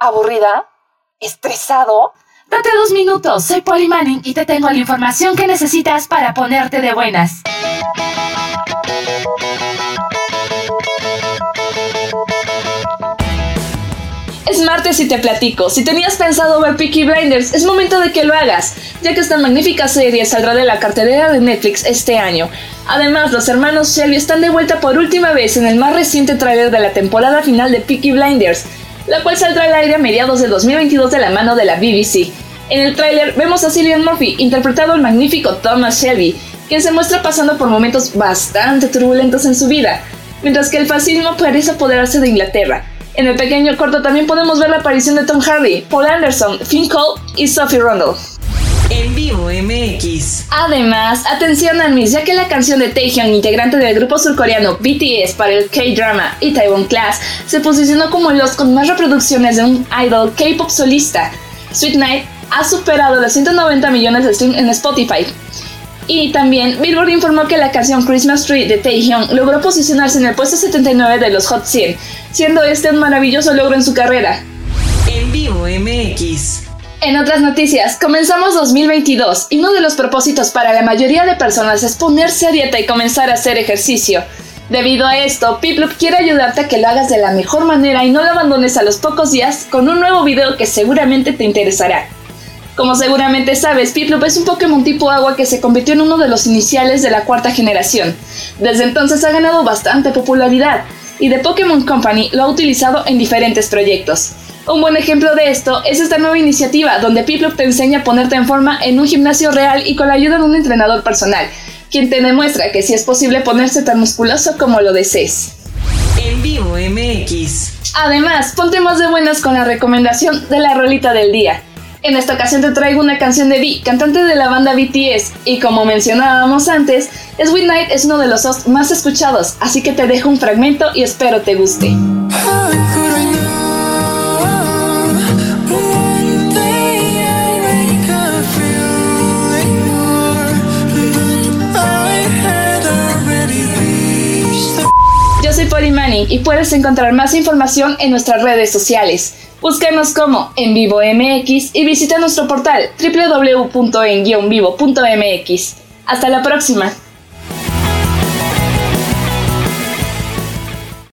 ¿Aburrida? ¿Estresado? Date dos minutos, soy Polly Manning y te tengo la información que necesitas para ponerte de buenas. Es martes y te platico. Si tenías pensado ver Peaky Blinders, es momento de que lo hagas, ya que esta magnífica serie saldrá de la cartelera de Netflix este año. Además, los hermanos Shelby están de vuelta por última vez en el más reciente tráiler de la temporada final de Peaky Blinders, la cual saldrá al aire a mediados de 2022 de la mano de la BBC. En el tráiler vemos a Cillian Murphy interpretado al magnífico Thomas Shelby, quien se muestra pasando por momentos bastante turbulentos en su vida, mientras que el fascismo parece apoderarse de Inglaterra. En el pequeño corto también podemos ver la aparición de Tom Hardy, Paul Anderson, Finn Cole y Sophie Rundle. En vivo MX. Además, atención a Miss, ya que la canción de Taehyung, integrante del grupo surcoreano BTS para el K-drama y Taiwan Class, se posicionó como los con más reproducciones de un idol K-pop solista. Sweet Night ha superado los 190 millones de streams en Spotify, y también Billboard informó que la canción Christmas Tree de Taehyung logró posicionarse en el puesto 79 de los Hot 100, siendo este un maravilloso logro en su carrera. En vivo MX. En otras noticias, comenzamos 2022 y uno de los propósitos para la mayoría de personas es ponerse a dieta y comenzar a hacer ejercicio. Debido a esto, Piplup quiere ayudarte a que lo hagas de la mejor manera y no lo abandones a los pocos días con un nuevo video que seguramente te interesará. Como seguramente sabes, Piplup es un Pokémon tipo agua que se convirtió en uno de los iniciales de la cuarta generación. Desde entonces ha ganado bastante popularidad y The Pokémon Company lo ha utilizado en diferentes proyectos. Un buen ejemplo de esto es esta nueva iniciativa donde Piplup te enseña a ponerte en forma en un gimnasio real y con la ayuda de un entrenador personal, quien te demuestra que sí es posible ponerse tan musculoso como lo desees. En vivo MX. Además, ponte más de buenas con la recomendación de la rolita del día. En esta ocasión te traigo una canción de V, cantante de la banda BTS, y como mencionábamos antes, Sweet Night es uno de los songs más escuchados, así que te dejo un fragmento y espero te guste. Y puedes encontrar más información en nuestras redes sociales. Búscanos como En Vivo MX y visita nuestro portal www.en-vivo.mx. Hasta la próxima.